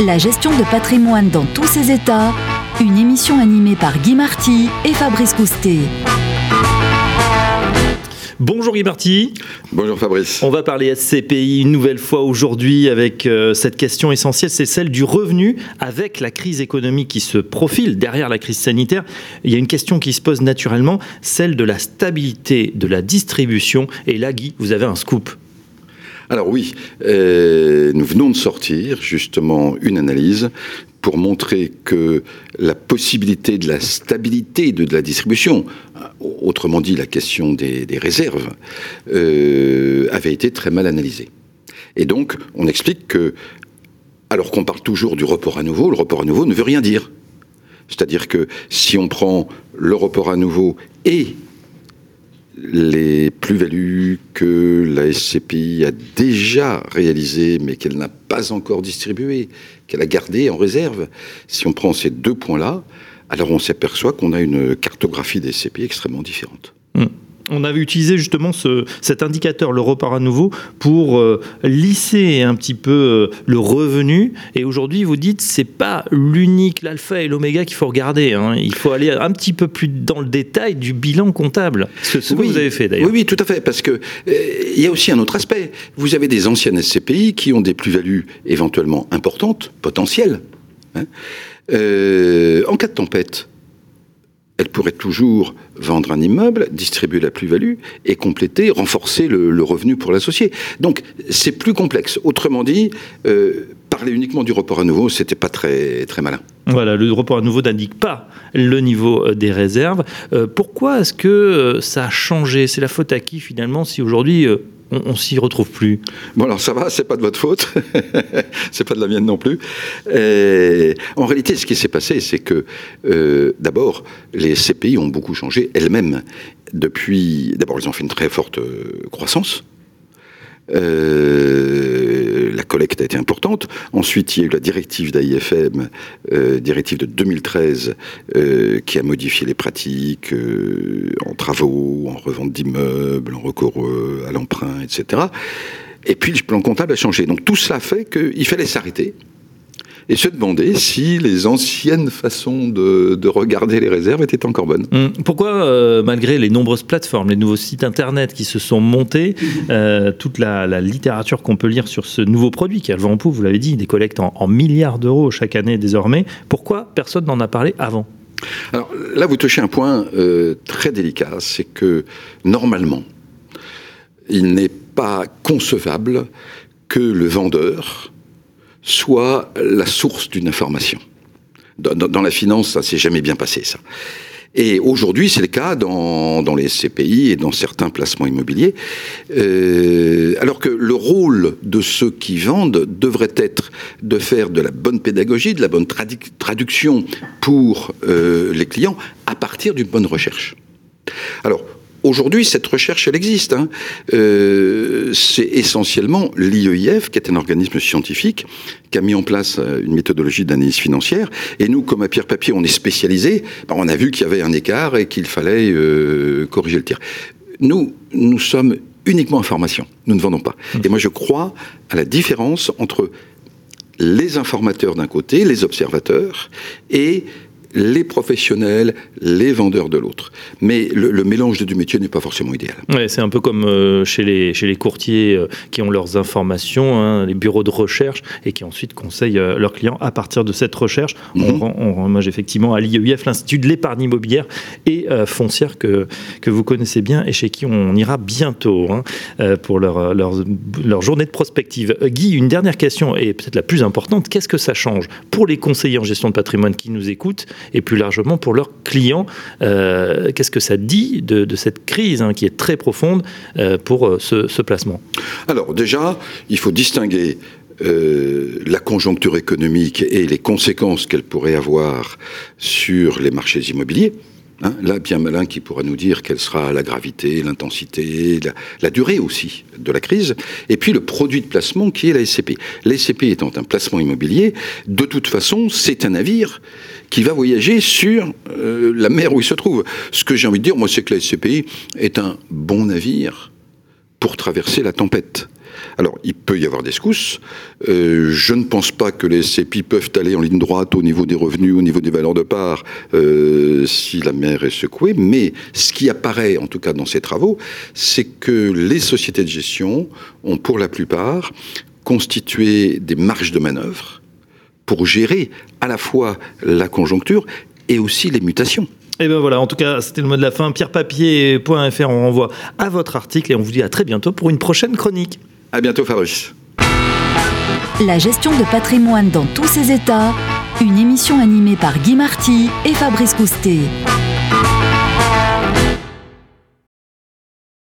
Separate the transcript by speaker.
Speaker 1: La gestion de patrimoine dans tous ses états, une émission animée par Guy Marty et Fabrice Coustet.
Speaker 2: Bonjour Guy Marty.
Speaker 3: Bonjour Fabrice.
Speaker 2: On va parler SCPI une nouvelle fois aujourd'hui avec euh, cette question essentielle, c'est celle du revenu avec la crise économique qui se profile derrière la crise sanitaire. Il y a une question qui se pose naturellement, celle de la stabilité de la distribution. Et là, Guy, vous avez un scoop.
Speaker 3: Alors oui, euh, nous venons de sortir justement une analyse pour montrer que la possibilité de la stabilité de, la distribution, autrement dit la question des, réserves, euh, avait été très mal analysée. Et donc, on explique que, alors qu'on parle toujours du report à nouveau, le report à nouveau ne veut rien dire. C'est-à-dire que si on prend le report à nouveau et les plus-values que la SCPI a déjà réalisées, mais qu'elle n'a pas encore distribuées, qu'elle a gardées en réserve, si on prend ces deux points-là, alors on s'aperçoit qu'on a une cartographie des SCPI extrêmement différente.
Speaker 2: On avait utilisé justement cet indicateur, le repart à nouveau, pour euh, lisser un petit peu euh, le revenu. Et aujourd'hui, vous dites, c'est pas l'unique, l'alpha et l'oméga qu'il faut regarder. Hein. Il faut aller un petit peu plus dans le détail du bilan comptable.
Speaker 3: Ce, que vous avez fait d'ailleurs. Oui, oui, tout à fait. Parce que euh, il y a aussi un autre aspect. Vous avez des anciennes SCPI qui ont des plus-values éventuellement importantes, potentielles. Hein. en cas de tempête, pourrait toujours vendre un immeuble, distribuer la plus-value et compléter, renforcer le, revenu pour l'associé. Donc c'est plus complexe. Autrement dit, euh, parler uniquement du report à nouveau, c'était pas très très malin.
Speaker 2: Voilà, le report à nouveau n'indique pas le niveau euh, des réserves. Euh, pourquoi est-ce que ça a changé? C'est la faute à qui finalement si aujourd'hui on, s'y retrouve plus.
Speaker 3: Bon alors ça va, c'est pas de votre faute, c'est pas de la mienne non plus. En réalité, ce qui s'est passé, c'est que euh, d'abord, les CPI ont beaucoup changé elles-mêmes depuis. D'abord, elles ont fait une très forte euh, croissance. Euh, a été importante. Ensuite, il y a eu la directive d'AIFM, euh, directive de 2013, euh, qui a modifié les pratiques en travaux, en revente d'immeubles, en recours à l'emprunt, etc. Et puis le plan comptable a changé. Donc tout cela fait qu'il fallait s'arrêter et se demander si les anciennes façons de, regarder les réserves étaient encore bonnes.
Speaker 2: Hum. Pourquoi, euh, malgré les nombreuses plateformes, les nouveaux sites internet qui se sont montés, euh, toute la, littérature qu'on peut lire sur ce nouveau produit qui a le vent en poupe, vous l'avez dit, des collectes en, milliards d'euros chaque année désormais, pourquoi personne n'en a parlé avant?
Speaker 3: Alors là, vous touchez un point euh, très délicat, c'est que normalement, il n'est pas concevable que le vendeur soit la source d'une information. Dans, la finance, ça s'est jamais bien passé, ça. Et aujourd'hui, c'est le cas dans, les CPI et dans certains placements immobiliers. Euh, alors que le rôle de ceux qui vendent devrait être de faire de la bonne pédagogie, de la bonne traduction pour euh, les clients à partir d'une bonne recherche. Alors, Aujourd'hui, cette recherche, elle existe. Hein. Euh, c'est essentiellement l'IEIF, qui est un organisme scientifique, qui a mis en place euh, une méthodologie d'analyse financière. Et nous, comme à Pierre Papier, on est spécialisé, ben, on a vu qu'il y avait un écart et qu'il fallait euh, corriger le tir. Nous, nous sommes uniquement information. Nous ne vendons pas. Et moi, je crois à la différence entre les informateurs d'un côté, les observateurs, et les professionnels, les vendeurs de l'autre. Mais le, mélange des deux métiers n'est pas forcément idéal.
Speaker 2: Ouais, c'est un peu comme euh, chez, les, chez les courtiers euh, qui ont leurs informations, hein, les bureaux de recherche, et qui ensuite conseillent euh, leurs clients à partir de cette recherche. On, mhm. on, effectivement à l'IEIF, l'Institut de l'épargne immobilière et foncière que, que vous connaissez bien et chez qui on ira bientôt hein, pour leur, leur, leur, journée de prospective. Guy, une dernière question, et peut-être la plus importante, qu'est-ce que ça change pour les conseillers en gestion de patrimoine qui nous écoutent et plus largement pour leurs clients. Euh, qu'est-ce que ça dit de, cette crise hein, qui est très profonde euh, pour euh, ce, placement?
Speaker 3: Alors déjà, il faut distinguer la conjoncture économique et les conséquences qu'elle pourrait avoir sur les marchés immobiliers. Hein, là, bien malin qui pourra nous dire quelle sera la gravité, l'intensité, la, durée aussi de la crise. Et puis le produit de placement qui est la SCP. La SCP étant un placement immobilier, de toute façon, c'est un navire qui va voyager sur euh, la mer où il se trouve. Ce que j'ai envie de dire, moi, c'est que la SCPI est un bon navire pour traverser la tempête. Alors, il peut y avoir des secousses. Euh, je ne pense pas que les SCPI peuvent aller en ligne droite au niveau des revenus, au niveau des valeurs de part, euh, si la mer est secouée. Mais ce qui apparaît, en tout cas dans ces travaux, c'est que les sociétés de gestion ont, pour la plupart, constitué des marges de manœuvre pour gérer à la fois la conjoncture et aussi les mutations.
Speaker 2: Et ben voilà, en tout cas, c'était le mot de la fin. Pierrepapier.fr, on renvoie à votre article et on vous dit à très bientôt pour une prochaine chronique.
Speaker 3: À bientôt, Fabrice.
Speaker 1: La gestion de patrimoine dans tous ses états, une émission animée par Guy Marty et Fabrice Coustet.